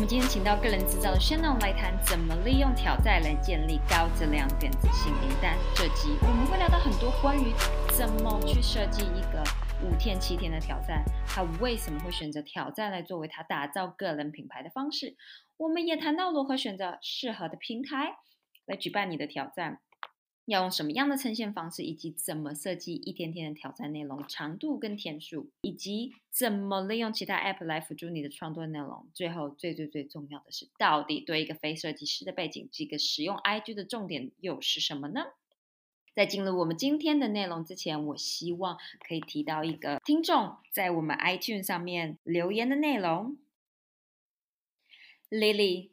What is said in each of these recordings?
我们今天请到个人制造的 Shannon 来谈怎么利用挑战来建立高质量电子信名单。这集我们会聊到很多关于怎么去设计一个五天七天的挑战，他为什么会选择挑战来作为他打造个人品牌的方式。我们也谈到如何选择适合的平台来举办你的挑战。要用什么样的呈现方式，以及怎么设计一天天的挑战内容长度跟天数，以及怎么利用其他 App 来辅助你的创作内容。最后，最最最重要的是，到底对一个非设计师的背景，这个使用 IG 的重点又是什么呢？在进入我们今天的内容之前，我希望可以提到一个听众在我们 iTunes 上面留言的内容：Lily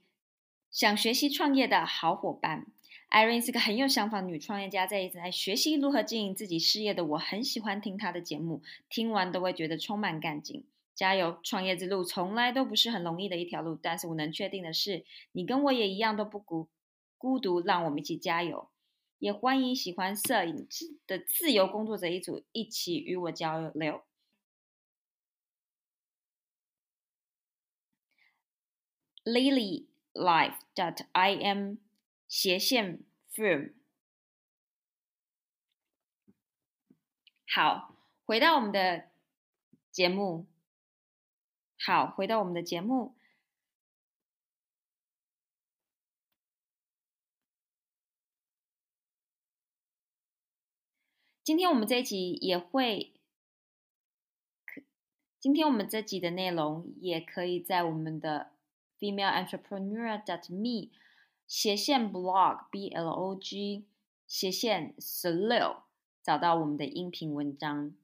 想学习创业的好伙伴。Irene 是个很有想法的女创业家，在一直在学习如何经营自己事业的。我很喜欢听她的节目，听完都会觉得充满干劲。加油！创业之路从来都不是很容易的一条路，但是我能确定的是，你跟我也一样都不孤孤独。让我们一起加油！也欢迎喜欢摄影的自由工作者一组一起与我交流。Lily Life dot I M 斜线 firm，好，回到我们的节目。好，回到我们的节目。今天我们这一集也会，今天我们这集的内容也可以在我们的 female entrepreneur dot me。斜线 blog b l o g 斜线十六，找到我们的音频文章。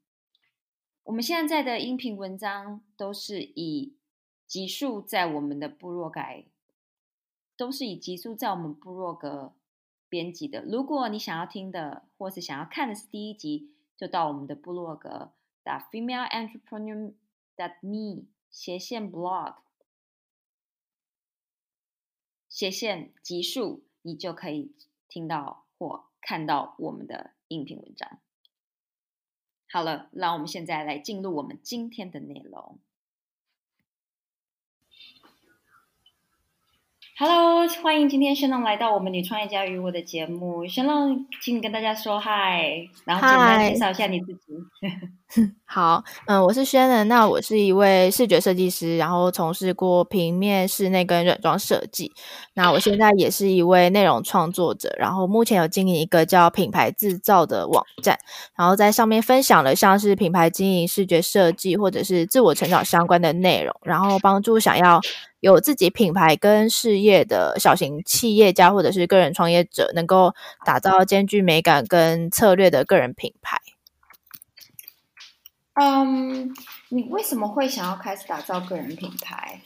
我们现在的音频文章都是以集数在我们的部落改，都是以集数在我们部落格编辑的。如果你想要听的或是想要看的是第一集，就到我们的部落格打 female entrepreneur that me 斜线 blog。斜线集数，你就可以听到或看到我们的音频文章。好了，让我们现在来进入我们今天的内容。Hello，欢迎今天轩浪来到我们女创业家与我的节目。轩浪，请你跟大家说嗨，然后简单介绍一下你自己。好，嗯，我是轩人，那我是一位视觉设计师，然后从事过平面、室内跟软装设计。那我现在也是一位内容创作者，然后目前有经营一个叫品牌制造的网站，然后在上面分享了像是品牌经营、视觉设计或者是自我成长相关的内容，然后帮助想要。有自己品牌跟事业的小型企业家或者是个人创业者，能够打造兼具美感跟策略的个人品牌。嗯，你为什么会想要开始打造个人品牌？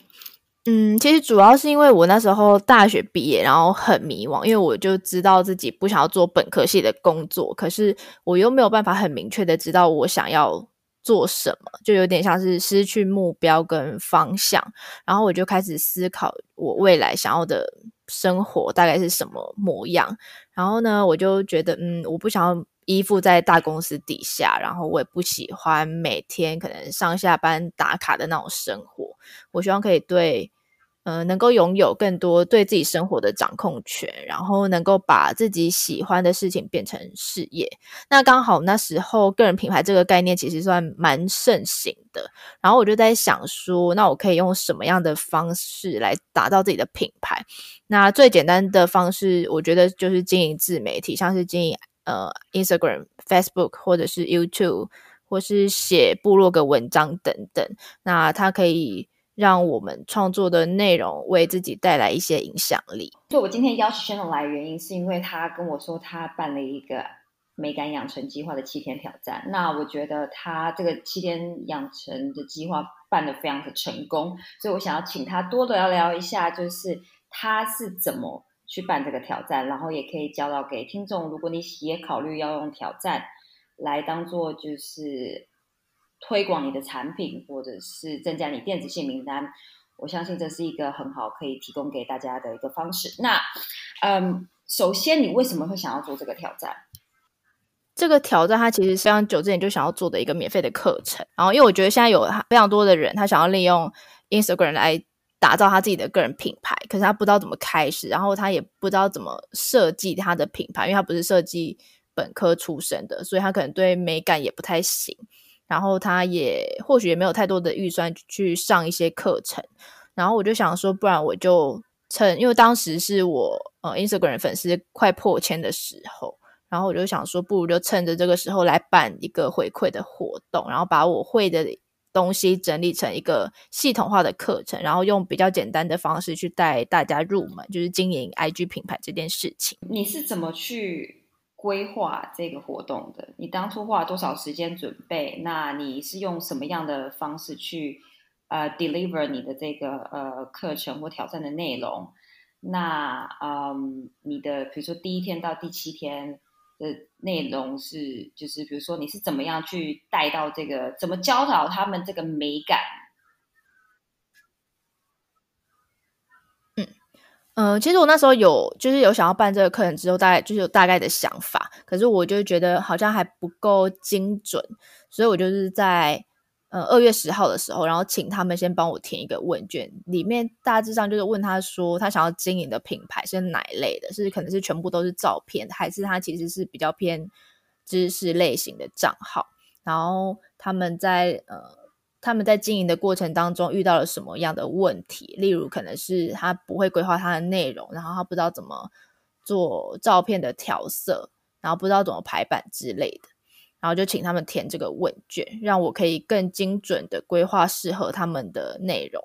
嗯，其实主要是因为我那时候大学毕业，然后很迷惘，因为我就知道自己不想要做本科系的工作，可是我又没有办法很明确的知道我想要。做什么就有点像是失去目标跟方向，然后我就开始思考我未来想要的生活大概是什么模样。然后呢，我就觉得，嗯，我不想要依附在大公司底下，然后我也不喜欢每天可能上下班打卡的那种生活。我希望可以对。呃，能够拥有更多对自己生活的掌控权，然后能够把自己喜欢的事情变成事业。那刚好那时候个人品牌这个概念其实算蛮盛行的。然后我就在想说，那我可以用什么样的方式来打造自己的品牌？那最简单的方式，我觉得就是经营自媒体，像是经营呃 Instagram、Facebook 或者是 YouTube，或是写部落格文章等等。那它可以。让我们创作的内容为自己带来一些影响力。就我今天邀请轩龙来的原因，是因为他跟我说他办了一个美感养成计划的七天挑战。那我觉得他这个七天养成的计划办得非常的成功，所以我想要请他多聊聊一下，就是他是怎么去办这个挑战，然后也可以教导给听众，如果你也考虑要用挑战来当做就是。推广你的产品，或者是增加你电子信名单，我相信这是一个很好可以提供给大家的一个方式。那，嗯，首先你为什么会想要做这个挑战？这个挑战它其实是像久之前就想要做的一个免费的课程。然后，因为我觉得现在有非常多的人，他想要利用 Instagram 来打造他自己的个人品牌，可是他不知道怎么开始，然后他也不知道怎么设计他的品牌，因为他不是设计本科出身的，所以他可能对美感也不太行。然后他也或许也没有太多的预算去上一些课程。然后我就想说，不然我就趁，因为当时是我呃 Instagram 粉丝快破千的时候，然后我就想说，不如就趁着这个时候来办一个回馈的活动，然后把我会的。东西整理成一个系统化的课程，然后用比较简单的方式去带大家入门，就是经营 IG 品牌这件事情。你是怎么去规划这个活动的？你当初花了多少时间准备？那你是用什么样的方式去呃 deliver 你的这个呃课程或挑战的内容？那嗯，你的比如说第一天到第七天。的内容是，就是比如说你是怎么样去带到这个，怎么教导他们这个美感？嗯嗯，其实我那时候有，就是有想要办这个课程之后，大概就是有大概的想法，可是我就觉得好像还不够精准，所以我就是在。呃，二月十号的时候，然后请他们先帮我填一个问卷，里面大致上就是问他说，他想要经营的品牌是哪一类的？是可能是全部都是照片，还是他其实是比较偏知识类型的账号？然后他们在呃，他们在经营的过程当中遇到了什么样的问题？例如，可能是他不会规划他的内容，然后他不知道怎么做照片的调色，然后不知道怎么排版之类的。然后就请他们填这个问卷，让我可以更精准的规划适合他们的内容。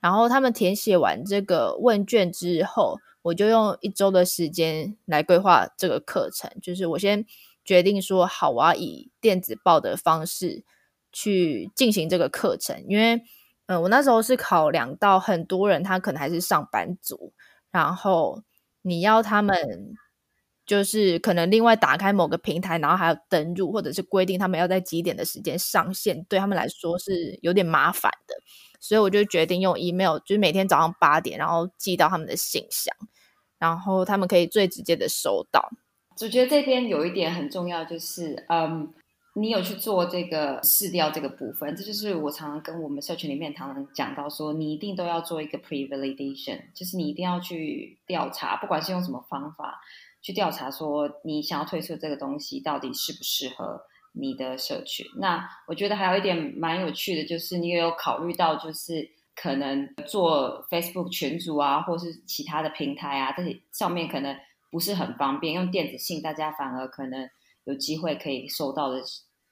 然后他们填写完这个问卷之后，我就用一周的时间来规划这个课程。就是我先决定说，好，我要以电子报的方式去进行这个课程，因为，嗯，我那时候是考量到很多人他可能还是上班族，然后你要他们。就是可能另外打开某个平台，然后还要登录，或者是规定他们要在几点的时间上线，对他们来说是有点麻烦的。所以我就决定用 email，就是每天早上八点，然后寄到他们的信箱，然后他们可以最直接的收到。我觉得这边有一点很重要，就是嗯，你有去做这个试调这个部分，这就是我常常跟我们社群里面常常讲到说，你一定都要做一个 pre validation，就是你一定要去调查，不管是用什么方法。去调查说你想要推出这个东西到底适不适合你的社群？那我觉得还有一点蛮有趣的，就是你也有考虑到，就是可能做 Facebook 群组啊，或是其他的平台啊，这些上面可能不是很方便，用电子信大家反而可能有机会可以收到的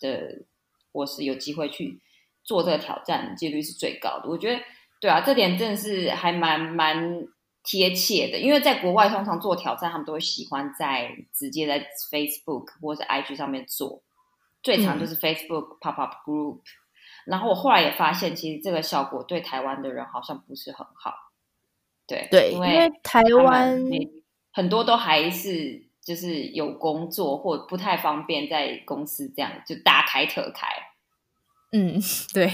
的，或是有机会去做这个挑战，几率是最高的。我觉得对啊，这点真的是还蛮蛮。贴切的，因为在国外通常做挑战，他们都会喜欢在直接在 Facebook 或者 IG 上面做，最常就是 Facebook Pop Up Group。然后我后来也发现，其实这个效果对台湾的人好像不是很好。对对，因为台湾很多都还是就是有工作或不太方便在公司这样就大开特开。嗯，对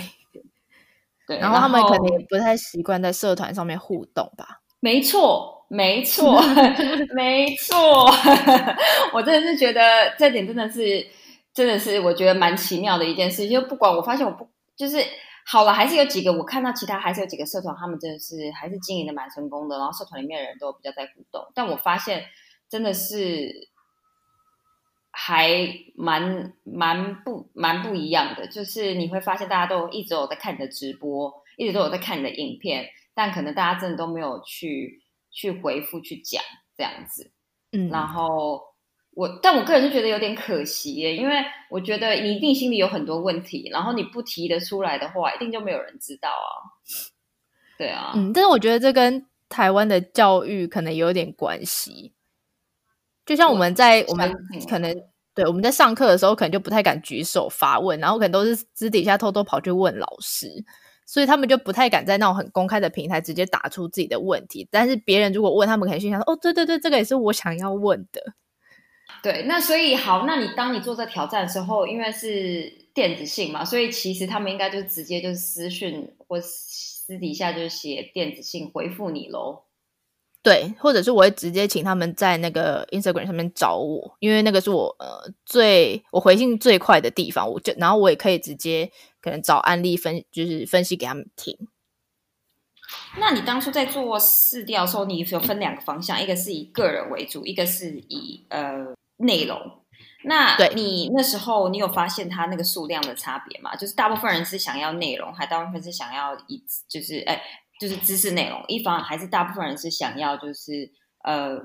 对，然后他们可能也不太习惯在社团上面互动吧。没错，没错，没错，我真的是觉得这点真的是，真的是我觉得蛮奇妙的一件事。就不管我发现我不就是好了，还是有几个我看到其他还是有几个社团，他们真的是还是经营的蛮成功的，然后社团里面的人都比较在互动。但我发现真的是还蛮蛮不蛮不一样的，就是你会发现大家都一直有在看你的直播，一直都有在看你的影片。但可能大家真的都没有去去回复去讲这样子，嗯，然后我，但我个人是觉得有点可惜耶，因为我觉得你一定心里有很多问题，然后你不提得出来的话，一定就没有人知道啊。对啊，嗯，但是我觉得这跟台湾的教育可能有点关系，就像我们在我们可能对我们在上课的时候，可能就不太敢举手发问，然后可能都是私底下偷偷跑去问老师。所以他们就不太敢在那种很公开的平台直接打出自己的问题，但是别人如果问他们，可能心想说：“哦，对对对，这个也是我想要问的。”对，那所以好，那你当你做这挑战的时候，因为是电子信嘛，所以其实他们应该就直接就是私讯或私底下就写电子信回复你喽。对，或者是我会直接请他们在那个 Instagram 上面找我，因为那个是我呃最我回信最快的地方，我就然后我也可以直接可能找案例分就是分析给他们听。那你当初在做试调的时候，你有分两个方向，一个是以个人为主，一个是以呃内容。那对你那时候你有发现它那个数量的差别吗？就是大部分人是想要内容，还大部分是想要以就是哎就是知识内容，一方还是大部分人是想要就是呃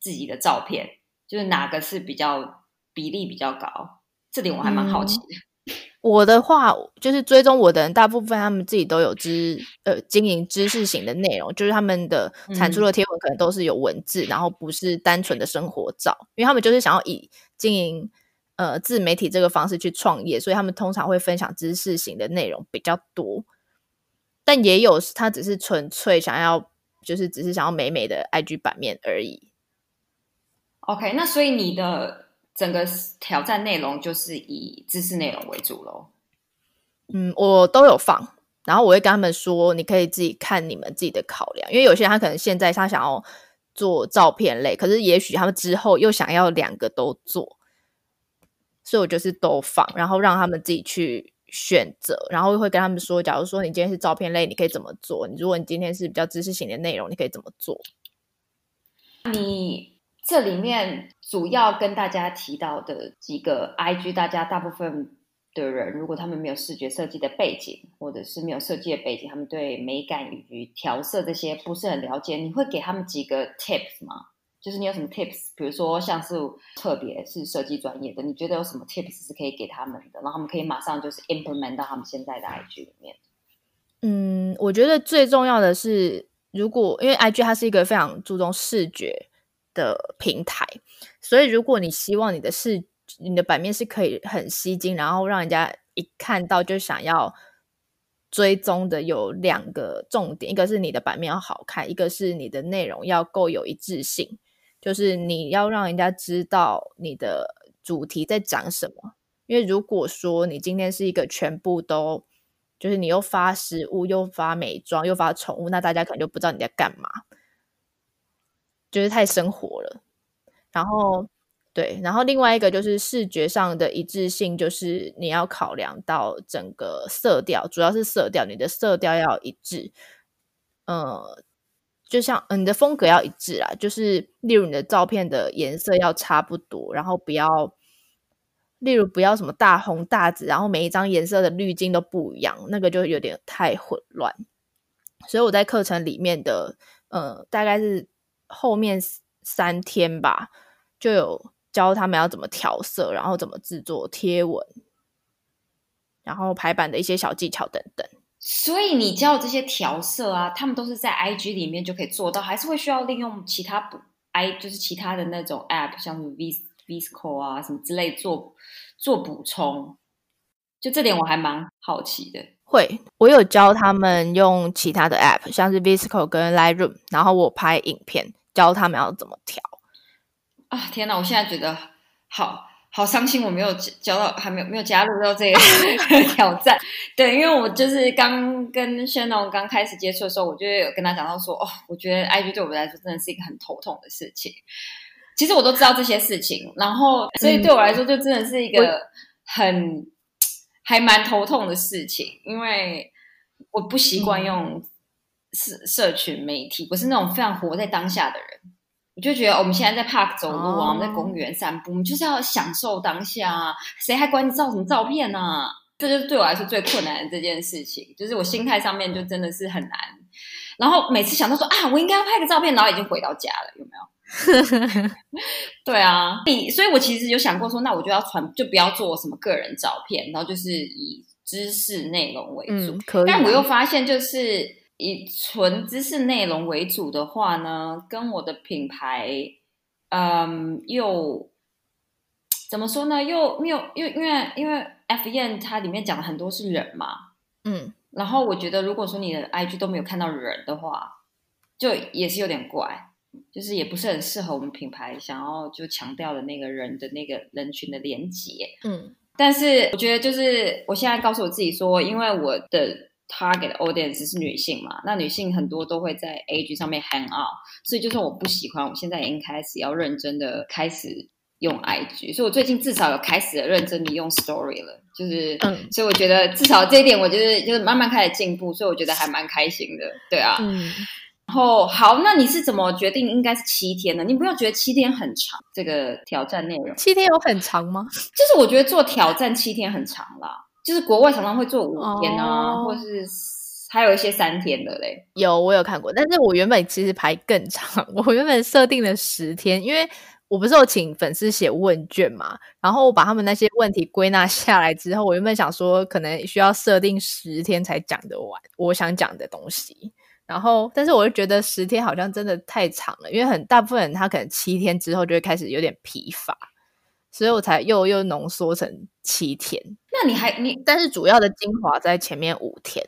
自己的照片，就是哪个是比较比例比较高？这点我还蛮好奇的。我的话就是追踪我的人，大部分他们自己都有知呃经营知识型的内容，就是他们的产出的贴文可能都是有文字，然后不是单纯的生活照，因为他们就是想要以经营呃自媒体这个方式去创业，所以他们通常会分享知识型的内容比较多。但也有他只是纯粹想要，就是只是想要美美的 IG 版面而已。OK，那所以你的整个挑战内容就是以知识内容为主喽。嗯，我都有放，然后我会跟他们说，你可以自己看你们自己的考量，因为有些人他可能现在他想要做照片类，可是也许他们之后又想要两个都做，所以我就是都放，然后让他们自己去选择，然后会跟他们说，假如说你今天是照片类，你可以怎么做；你如果你今天是比较知识型的内容，你可以怎么做。你这里面主要跟大家提到的几个 IG，大家大部分的人，如果他们没有视觉设计的背景，或者是没有设计的背景，他们对美感以及调色这些不是很了解，你会给他们几个 tips 吗？就是你有什么 tips？比如说像是特别是设计专业的，你觉得有什么 tips 是可以给他们的，然后他们可以马上就是 implement 到他们现在的 IG 里面？嗯，我觉得最重要的是，如果因为 IG 它是一个非常注重视觉的平台，所以如果你希望你的视你的版面是可以很吸睛，然后让人家一看到就想要追踪的，有两个重点，一个是你的版面要好看，一个是你的内容要够有一致性，就是你要让人家知道你的主题在讲什么。因为如果说你今天是一个全部都就是你又发食物，又发美妆，又发宠物，那大家可能就不知道你在干嘛，就是太生活了。然后对，然后另外一个就是视觉上的一致性，就是你要考量到整个色调，主要是色调，你的色调要一致。呃，就像、嗯、你的风格要一致啊，就是例如你的照片的颜色要差不多，然后不要。例如不要什么大红大紫，然后每一张颜色的滤镜都不一样，那个就有点太混乱。所以我在课程里面的，呃，大概是后面三天吧，就有教他们要怎么调色，然后怎么制作贴文，然后排版的一些小技巧等等。所以你教的这些调色啊，他们都是在 IG 里面就可以做到，还是会需要利用其他补 I 就是其他的那种 App，像什么 V Visco 啊什么之类做做补充。就这点我还蛮好奇的。会，我有教他们用其他的 App，像是 Visco 跟 Lightroom，然后我拍影片教他们要怎么调。啊，天哪！我现在觉得好好伤心，我没有交到，还没有没有加入到这个 挑战。对，因为我就是刚跟轩龙刚开始接触的时候，我就有跟他讲到说，哦，我觉得 IG 对我们来说真的是一个很头痛的事情。其实我都知道这些事情，然后所以对我来说，就真的是一个很还蛮头痛的事情，因为我不习惯用社社群媒体，我是那种非常活在当下的人。我就觉得我们现在在 park 走路啊，我们在公园散步，我们就是要享受当下啊，谁还管你照什么照片呢、啊？这就是对我来说最困难的这件事情，就是我心态上面就真的是很难。然后每次想到说啊，我应该要拍个照片，然后已经回到家了，有没有？对啊，你所以，我其实有想过说，那我就要传，就不要做什么个人照片，然后就是以知识内容为主。嗯，可以啊。但我又发现，就是以纯知识内容为主的话呢，跟我的品牌，嗯，又怎么说呢？又没有，又因为因为 F N 它里面讲的很多是人嘛，嗯，然后我觉得，如果说你的 I G 都没有看到人的话，就也是有点怪。就是也不是很适合我们品牌想要就强调的那个人的那个人群的连接，嗯，但是我觉得就是我现在告诉我自己说，因为我的 target audience 是女性嘛，那女性很多都会在 A G 上面 hang out，所以就算我不喜欢，我现在已经开始要认真的开始用 I G，所以我最近至少有开始认真的用 Story 了。就是，所以我觉得至少这一点，我觉得就是慢慢开始进步，所以我觉得还蛮开心的，对啊。嗯，然后好，那你是怎么决定应该是七天呢？你不要觉得七天很长，这个挑战内容，七天有很长吗？就是我觉得做挑战七天很长啦，就是国外常常会做五天啊，哦或是还有一些三天的嘞。有，我有看过，但是我原本其实排更长，我原本设定了十天，因为我不是有请粉丝写问卷嘛，然后我把他们那些问题归纳下来之后，我原本想说可能需要设定十天才讲得完我想讲的东西，然后但是我就觉得十天好像真的太长了，因为很大部分人他可能七天之后就会开始有点疲乏，所以我才又又浓缩成七天，那你还你但是主要的精华在前面五天。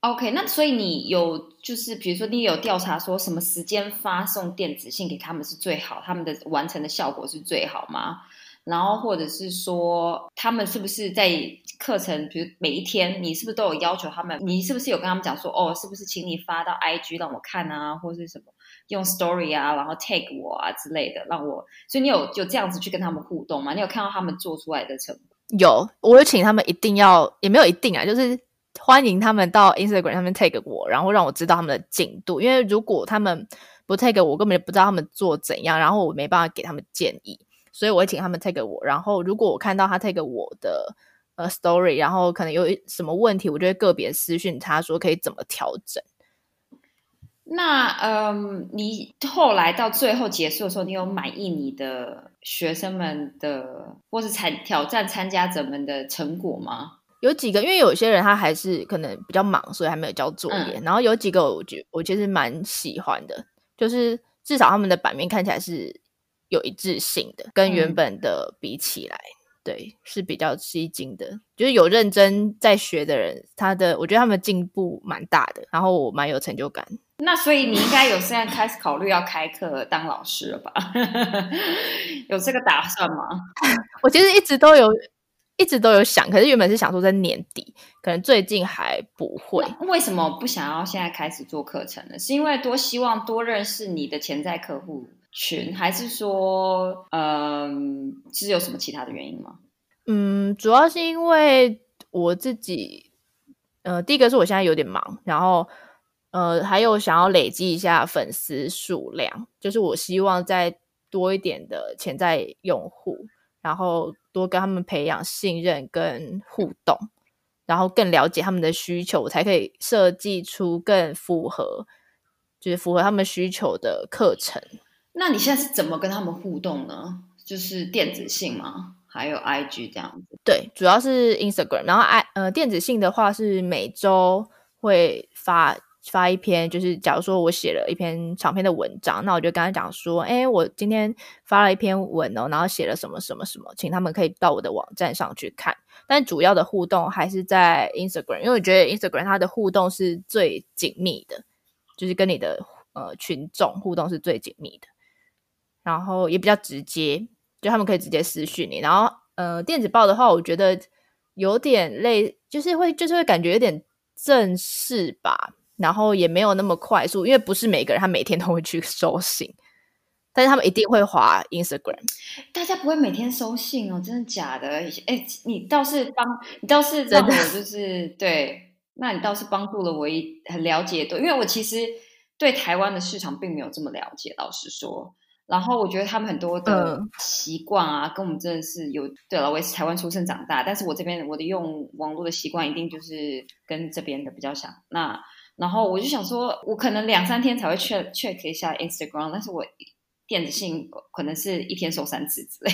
OK？那所以你有就是比如说你有调查说什么时间发送电子信给他们是最好，他们的完成的效果是最好吗？然后或者是说他们是不是在课程，比如每一天你是不是都有要求他们？你是不是有跟他们讲说哦，是不是请你发到 IG 让我看啊，或是什么用 Story 啊，然后 tag 我啊之类的，让我，所以你有就这样子去跟他们互动吗？你有看到他们做出来的成果？有，我有请他们一定要，也没有一定啊，就是欢迎他们到 Instagram 上面 tag 我，然后让我知道他们的进度。因为如果他们不 tag 我，我根本就不知道他们做怎样，然后我没办法给他们建议，所以我会请他们 tag 我。然后如果我看到他 tag 我的呃 story，然后可能有什么问题，我就会个别私讯他说可以怎么调整。那嗯，你后来到最后结束的时候，你有满意你的学生们的，或是参挑战参加者们的成果吗？有几个，因为有些人他还是可能比较忙，所以还没有交作业。然后有几个我觉我其实蛮喜欢的，就是至少他们的版面看起来是有一致性的，跟原本的比起来，对是比较吸睛的。就是有认真在学的人，他的我觉得他们进步蛮大的，然后我蛮有成就感。那所以你应该有现在开始考虑要开课当老师了吧？有这个打算吗？我其实一直都有。一直都有想，可是原本是想说在年底，可能最近还不会。为什么不想要现在开始做课程呢？是因为多希望多认识你的潜在客户群，还是说，嗯，是有什么其他的原因吗？嗯，主要是因为我自己，呃，第一个是我现在有点忙，然后呃，还有想要累积一下粉丝数量，就是我希望再多一点的潜在用户。然后多跟他们培养信任跟互动，然后更了解他们的需求，我才可以设计出更符合，就是符合他们需求的课程。那你现在是怎么跟他们互动呢？就是电子信吗？还有 IG 这样子？对，主要是 Instagram，然后 i 呃电子信的话是每周会发。发一篇，就是假如说我写了一篇长篇的文章，那我就跟他讲说，哎，我今天发了一篇文哦，然后写了什么什么什么，请他们可以到我的网站上去看。但主要的互动还是在 Instagram，因为我觉得 Instagram 它的互动是最紧密的，就是跟你的呃群众互动是最紧密的，然后也比较直接，就他们可以直接私讯你。然后呃电子报的话，我觉得有点累，就是会就是会感觉有点正式吧。然后也没有那么快速，因为不是每个人他每天都会去收信，但是他们一定会滑 Instagram。大家不会每天收信哦，真的假的？哎，你倒是帮，你倒是让我就是对，那你倒是帮助了我一很了解的，因为我其实对台湾的市场并没有这么了解，老实说。然后我觉得他们很多的习惯啊，嗯、跟我们真的是有对了。我也是台湾出生长大，但是我这边我的用网络的习惯一定就是跟这边的比较像。那然后我就想说，我可能两三天才会 check check 一下 Instagram，但是我电子信可能是一天收三次之类。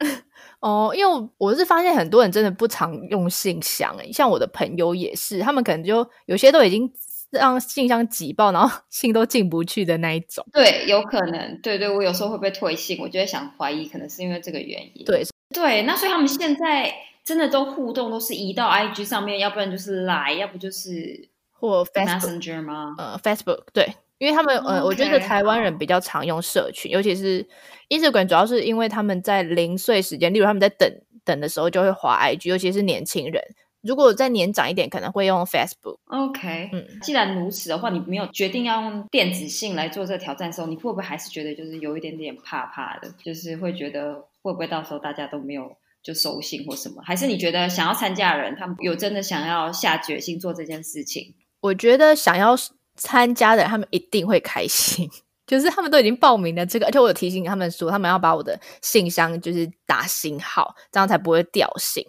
哦，因为我是发现很多人真的不常用信箱，诶，像我的朋友也是，他们可能就有些都已经让信箱挤爆，然后 信都进不去的那一种。对，有可能，对对，我有时候会被退信，我就会想怀疑，可能是因为这个原因。对对，那所以他们现在真的都互动都是移到 IG 上面，要不然就是来，要不就是。或 Messenger 吗？呃，Facebook 对，因为他们呃我觉得台湾人比较常用社群，尤其是 Instagram，主要是因为他们在零碎时间，例如他们在等等的时候就会滑 IG，尤其是年轻人。如果再年长一点，可能会用 Facebook。OK，嗯，既然如此的话，你没有决定要用电子信来做这个挑战的时候，你会不会还是觉得就是有一点点怕怕的，就是会觉得会不会到时候大家都没有就收信或什么？还是你觉得想要参加的人，他们有真的想要下决心做这件事情？我觉得想要参加的人，他们一定会开心。就是他们都已经报名了这个，而且我有提醒他们说，他们要把我的信箱就是打星号，这样才不会掉星。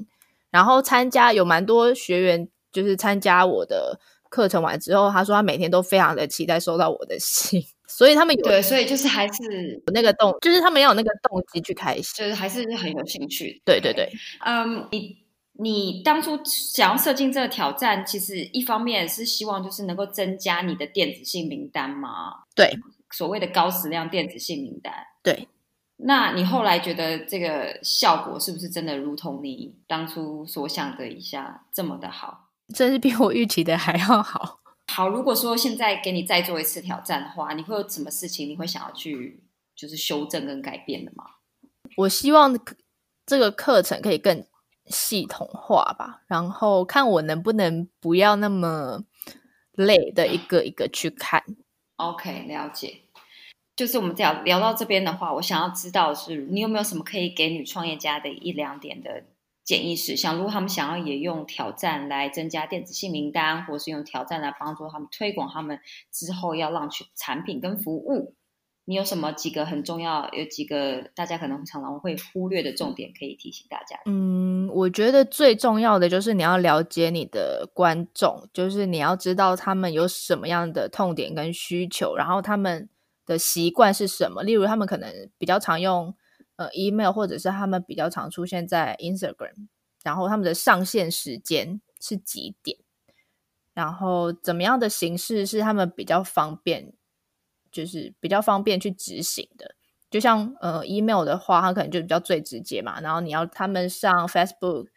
然后参加有蛮多学员，就是参加我的课程完之后，他说他每天都非常的期待收到我的信，所以他们有对，所以就是还是有那个动，就是他们要有那个动机去开心，就是还是很有兴趣。对对对，嗯，你你当初想要设定这个挑战，其实一方面是希望就是能够增加你的电子信名单嘛？对。所谓的高质量电子信名单，对，那你后来觉得这个效果是不是真的如同你当初所想的一下这么的好？真是比我预期的还要好。好，如果说现在给你再做一次挑战的话，你会有什么事情你会想要去就是修正跟改变的吗？我希望这个课程可以更系统化吧，然后看我能不能不要那么累的一个一个去看。OK，了解。就是我们聊聊到这边的话，我想要知道是你有没有什么可以给女创业家的一两点的建议事项？如果他们想要也用挑战来增加电子信名单，或是用挑战来帮助他们推广他们之后要让去产品跟服务。你有什么几个很重要？有几个大家可能常常会忽略的重点，可以提醒大家。嗯，我觉得最重要的就是你要了解你的观众，就是你要知道他们有什么样的痛点跟需求，然后他们的习惯是什么。例如，他们可能比较常用呃 email，或者是他们比较常出现在 Instagram，然后他们的上线时间是几点，然后怎么样的形式是他们比较方便。就是比较方便去执行的，就像呃，email 的话，它可能就比较最直接嘛。然后你要他们上 Facebook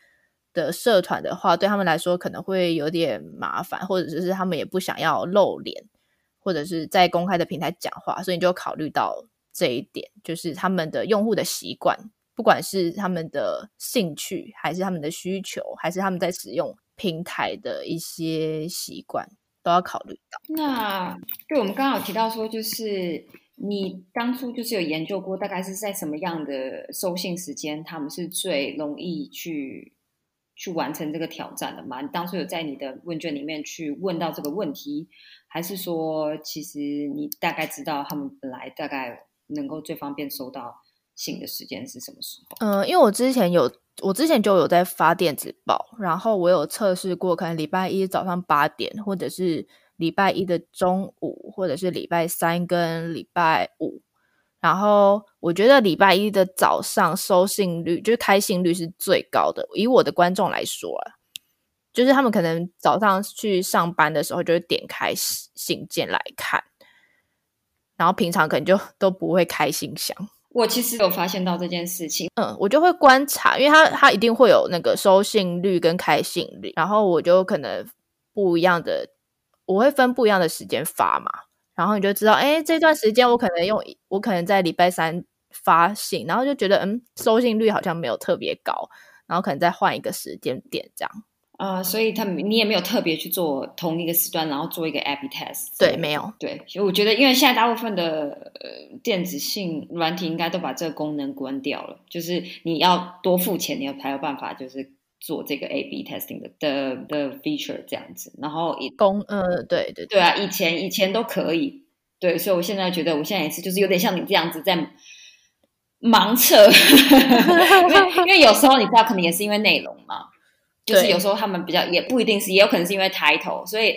的社团的话，对他们来说可能会有点麻烦，或者是他们也不想要露脸，或者是在公开的平台讲话，所以你就考虑到这一点，就是他们的用户的习惯，不管是他们的兴趣，还是他们的需求，还是他们在使用平台的一些习惯。都要考虑到。那对我们刚刚有提到说，就是你当初就是有研究过，大概是在什么样的收信时间，他们是最容易去去完成这个挑战的吗？你当初有在你的问卷里面去问到这个问题，还是说其实你大概知道他们本来大概能够最方便收到信的时间是什么时候？嗯，因为我之前有。我之前就有在发电子报，然后我有测试过，可能礼拜一早上八点，或者是礼拜一的中午，或者是礼拜三跟礼拜五。然后我觉得礼拜一的早上收信率，就是开信率是最高的。以我的观众来说啊，就是他们可能早上去上班的时候，就会点开信件来看，然后平常可能就都不会开信箱。我其实有发现到这件事情，嗯，我就会观察，因为他他一定会有那个收信率跟开信率，然后我就可能不一样的，我会分不一样的时间发嘛，然后你就知道，哎，这段时间我可能用，我可能在礼拜三发信，然后就觉得，嗯，收信率好像没有特别高，然后可能再换一个时间点这样。啊，所以他们你也没有特别去做同一个时段，然后做一个 A/B test。对，没有。对，所以我觉得，因为现在大部分的呃电子性软体应该都把这个功能关掉了，就是你要多付钱，你才有办法就是做这个 A/B testing 的的的 feature 这样子。然后以公，呃，对对对啊，以前以前都可以。对，所以我现在觉得，我现在也是，就是有点像你这样子在盲测，因为因为有时候你知道，可能也是因为内容嘛。就是有时候他们比较也不一定是，也有可能是因为抬头，所以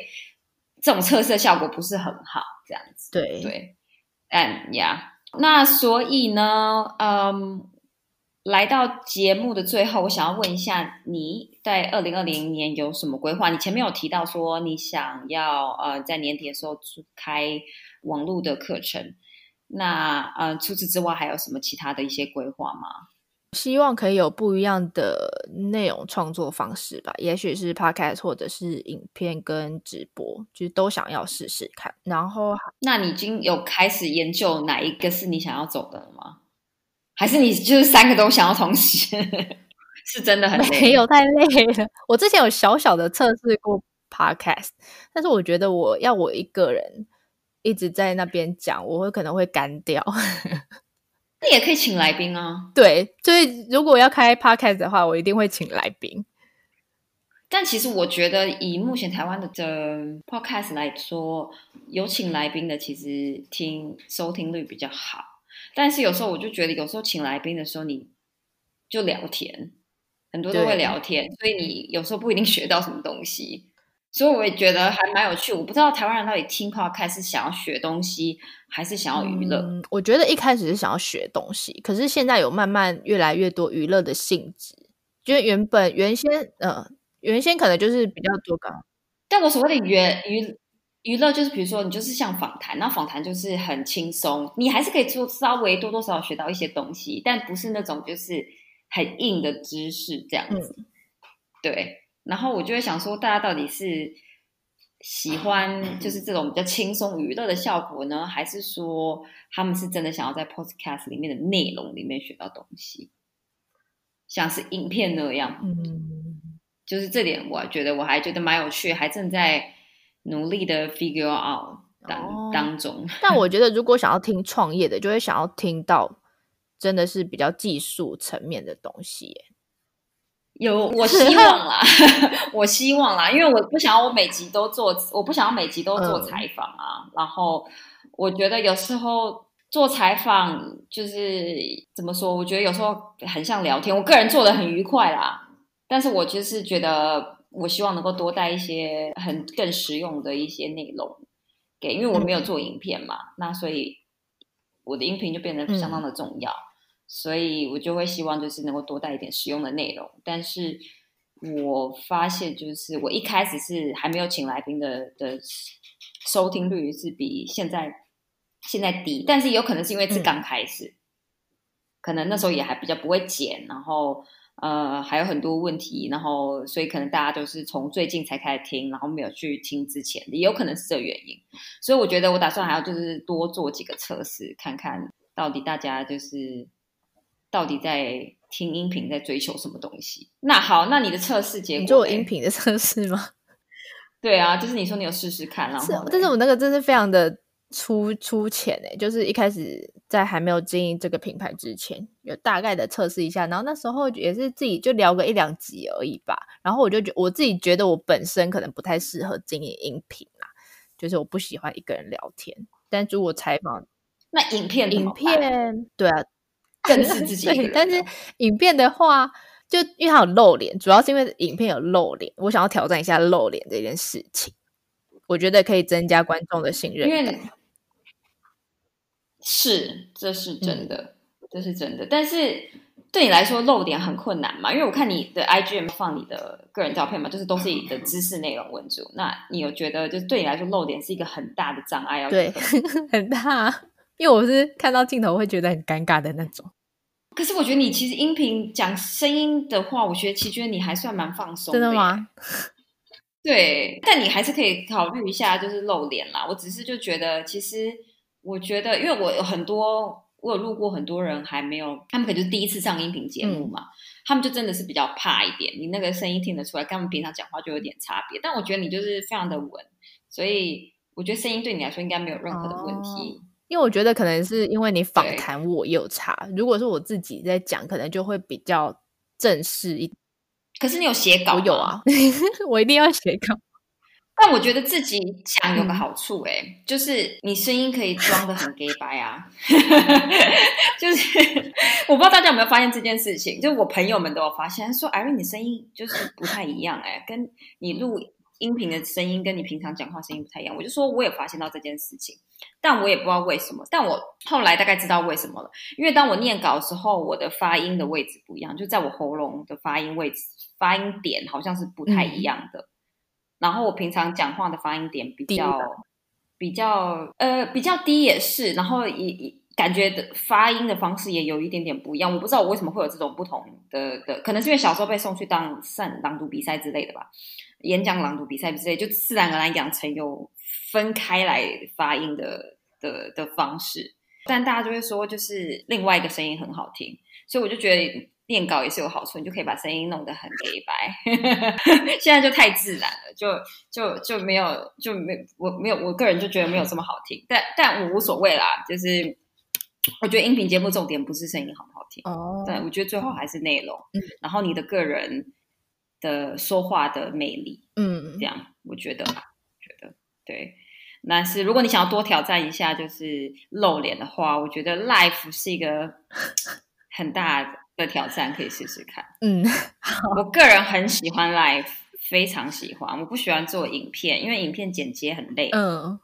这种测试效果不是很好，这样子。对对，嗯呀，那所以呢，嗯，来到节目的最后，我想要问一下，你在二零二零年有什么规划？你前面有提到说你想要呃在年底的时候开网络的课程，那呃除此之外还有什么其他的一些规划吗？希望可以有不一样的内容创作方式吧，也许是 podcast 或者是影片跟直播，就是都想要试试看。然后，那你已经有开始研究哪一个是你想要走的了吗？还是你就是三个都想要同时？是真的很没有太累了。我之前有小小的测试过 podcast，但是我觉得我要我一个人一直在那边讲，我会可能会干掉。那也可以请来宾啊。对，所以如果要开 podcast 的话，我一定会请来宾。但其实我觉得，以目前台湾的的 podcast 来说，有请来宾的其实听收听率比较好。但是有时候我就觉得，有时候请来宾的时候，你就聊天，很多都会聊天，所以你有时候不一定学到什么东西。所以我也觉得还蛮有趣。我不知道台湾人到底听 podcast 是想要学东西，还是想要娱乐。我觉得一开始是想要学东西，可是现在有慢慢越来越多娱乐的性质。觉得原本原先呃。原先可能就是比较多个，但我所谓的娱娱娱乐就是，比如说你就是像访谈，那访谈就是很轻松，你还是可以做稍微多多少少学到一些东西，但不是那种就是很硬的知识这样子。对，然后我就会想说，大家到底是喜欢 就是这种比较轻松娱乐的效果呢，还是说他们是真的想要在 podcast 里面的内容里面学到东西，像是影片那样？嗯。就是这点，我觉得我还觉得蛮有趣，还正在努力的 figure out 当当中。但我觉得，如果想要听创业的，就会想要听到真的是比较技术层面的东西。有，我希望啦，我希望啦，因为我不想要我每集都做，我不想要每集都做采访啊。然后我觉得有时候做采访就是怎么说？我觉得有时候很像聊天，我个人做的很愉快啦。但是我就是觉得，我希望能够多带一些很更实用的一些内容给，因为我没有做影片嘛，那所以我的音频就变得相当的重要，所以我就会希望就是能够多带一点实用的内容。但是我发现，就是我一开始是还没有请来宾的的收听率是比现在现在低，但是有可能是因为是刚开始，可能那时候也还比较不会剪，然后。呃，还有很多问题，然后所以可能大家都是从最近才开始听，然后没有去听之前的，也有可能是这原因。所以我觉得我打算还要就是多做几个测试，看看到底大家就是到底在听音频在追求什么东西。那好，那你的测试结果，你做音频的测试吗？对啊，就是你说你有试试看，然后，但是我那个真是非常的。粗粗浅哎，就是一开始在还没有经营这个品牌之前，有大概的测试一下，然后那时候也是自己就聊个一两集而已吧。然后我就觉我自己觉得我本身可能不太适合经营音频啦，就是我不喜欢一个人聊天。但如果采访，那影片影片对啊，更是自己。但是影片的话，就因为它有露脸，主要是因为影片有露脸，我想要挑战一下露脸这件事情，我觉得可以增加观众的信任感。是，这是真的，这是真的。但是对你来说露脸很困难嘛？因为我看你的 IG 放你的个人照片嘛，就是都是你的知识内容为主。那你有觉得，就是对你来说露脸是一个很大的障碍？要对，很大。因为我是看到镜头会觉得很尴尬的那种。可是我觉得你其实音频讲声音的话，我觉得其实觉得你还算蛮放松。真的吗？对，但你还是可以考虑一下，就是露脸啦。我只是就觉得其实。我觉得，因为我有很多，我有录过很多人还没有，他们可能就是第一次上音频节目嘛，他们就真的是比较怕一点，你那个声音听得出来，跟他们平常讲话就有点差别。但我觉得你就是非常的稳，所以我觉得声音对你来说应该没有任何的问题。因为我觉得可能是因为你访谈我有差，如果是我自己在讲，可能就会比较正式一。可是你有写稿？我有啊，我一定要写稿。但我觉得自己讲有个好处，哎，就是你声音可以装的很 gay 白啊，就是我不知道大家有没有发现这件事情，就我朋友们都有发现，说艾瑞你声音就是不太一样，哎，跟你录音频的声音跟你平常讲话声音不太一样。我就说我也发现到这件事情，但我也不知道为什么。但我后来大概知道为什么了，因为当我念稿的时候，我的发音的位置不一样，就在我喉咙的发音位置、发音点好像是不太一样的。然后我平常讲话的发音点比较比较呃比较低也是，然后也也感觉的发音的方式也有一点点不一样。我不知道我为什么会有这种不同的的，可能是因为小时候被送去当上朗读比赛之类的吧，演讲朗读比赛之类，就自然而然养成有分开来发音的的的方式。但大家就会说，就是另外一个声音很好听，所以我就觉得。念稿也是有好处，你就可以把声音弄得很黑白。现在就太自然了，就就就没有就没我没有我个人就觉得没有这么好听，但但我无所谓啦，就是我觉得音频节目重点不是声音好不好听，哦，对我觉得最后还是内容，嗯然后你的个人的说话的魅力，嗯这样我觉得，觉得对。但是如果你想要多挑战一下，就是露脸的话，我觉得 life 是一个 很大的挑战，可以试试看。嗯，我个人很喜欢 life，非常喜欢。我不喜欢做影片，因为影片剪接很累，嗯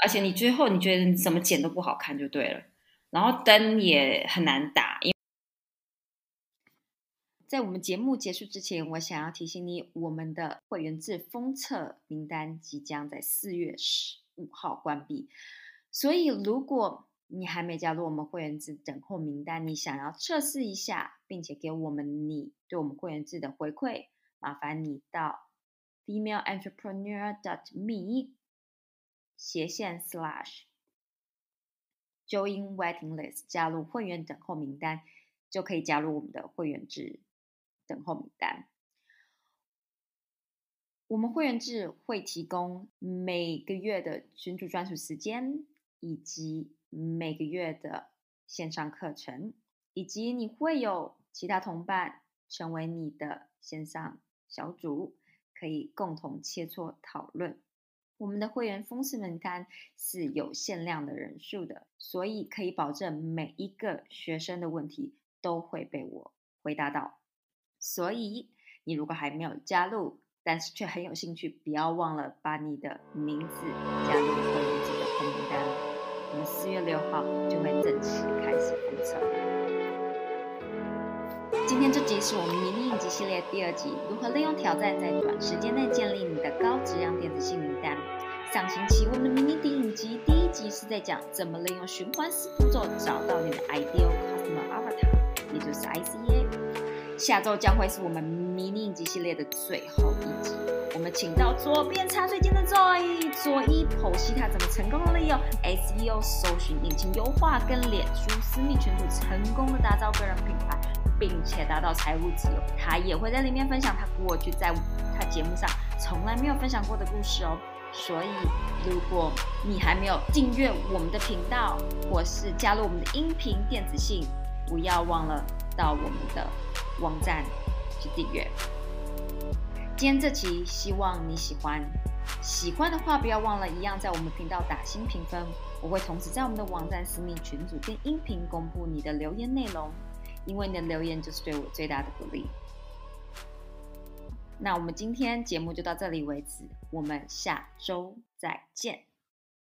而且你最后你觉得你怎么剪都不好看就对了。然后灯也很难打，因在我们节目结束之前，我想要提醒你，我们的会员制封测名单即将在四月十五号关闭。所以，如果你还没加入我们会员制等候名单，你想要测试一下，并且给我们你对我们会员制的回馈，麻烦你到 female entrepreneurd me 斜线 slash join waiting list 加入会员等候名单，就可以加入我们的会员制等候名单。我们会员制会提供每个月的群主专属时间，以及每个月的线上课程，以及你会有其他同伴成为你的线上小组，可以共同切磋讨论。我们的会员封式名单是有限量的人数的，所以可以保证每一个学生的问题都会被我回答到。所以你如果还没有加入，但是却很有兴趣，不要忘了把你的名字加入会员制的黑名单。我们四月六号就会正式开始封测。今天这集是我们迷你影集系列第二集，如何利用挑战在短时间内建立你的高质量电子信名单。上星期我们的迷你电影集第一集是在讲怎么利用循环式步骤找到你的 ideal customer avatar，也就是 ICA。下周将会是我们迷你影集系列的最后一集。我们请到左边茶水间的 Joy 佐伊剖析他怎么成功的利用 SEO 搜寻引擎优化跟脸书私密群组成功的打造个人品牌，并且达到财务自由。他也会在里面分享他过去在他节目上从来没有分享过的故事哦。所以，如果你还没有订阅我们的频道，或是加入我们的音频电子信，不要忘了到我们的网站去订阅。今天这期希望你喜欢，喜欢的话不要忘了一样在我们频道打新评分。我会同时在我们的网站私密群组跟音频公布你的留言内容，因为你的留言就是对我最大的鼓励。那我们今天节目就到这里为止，我们下周再见。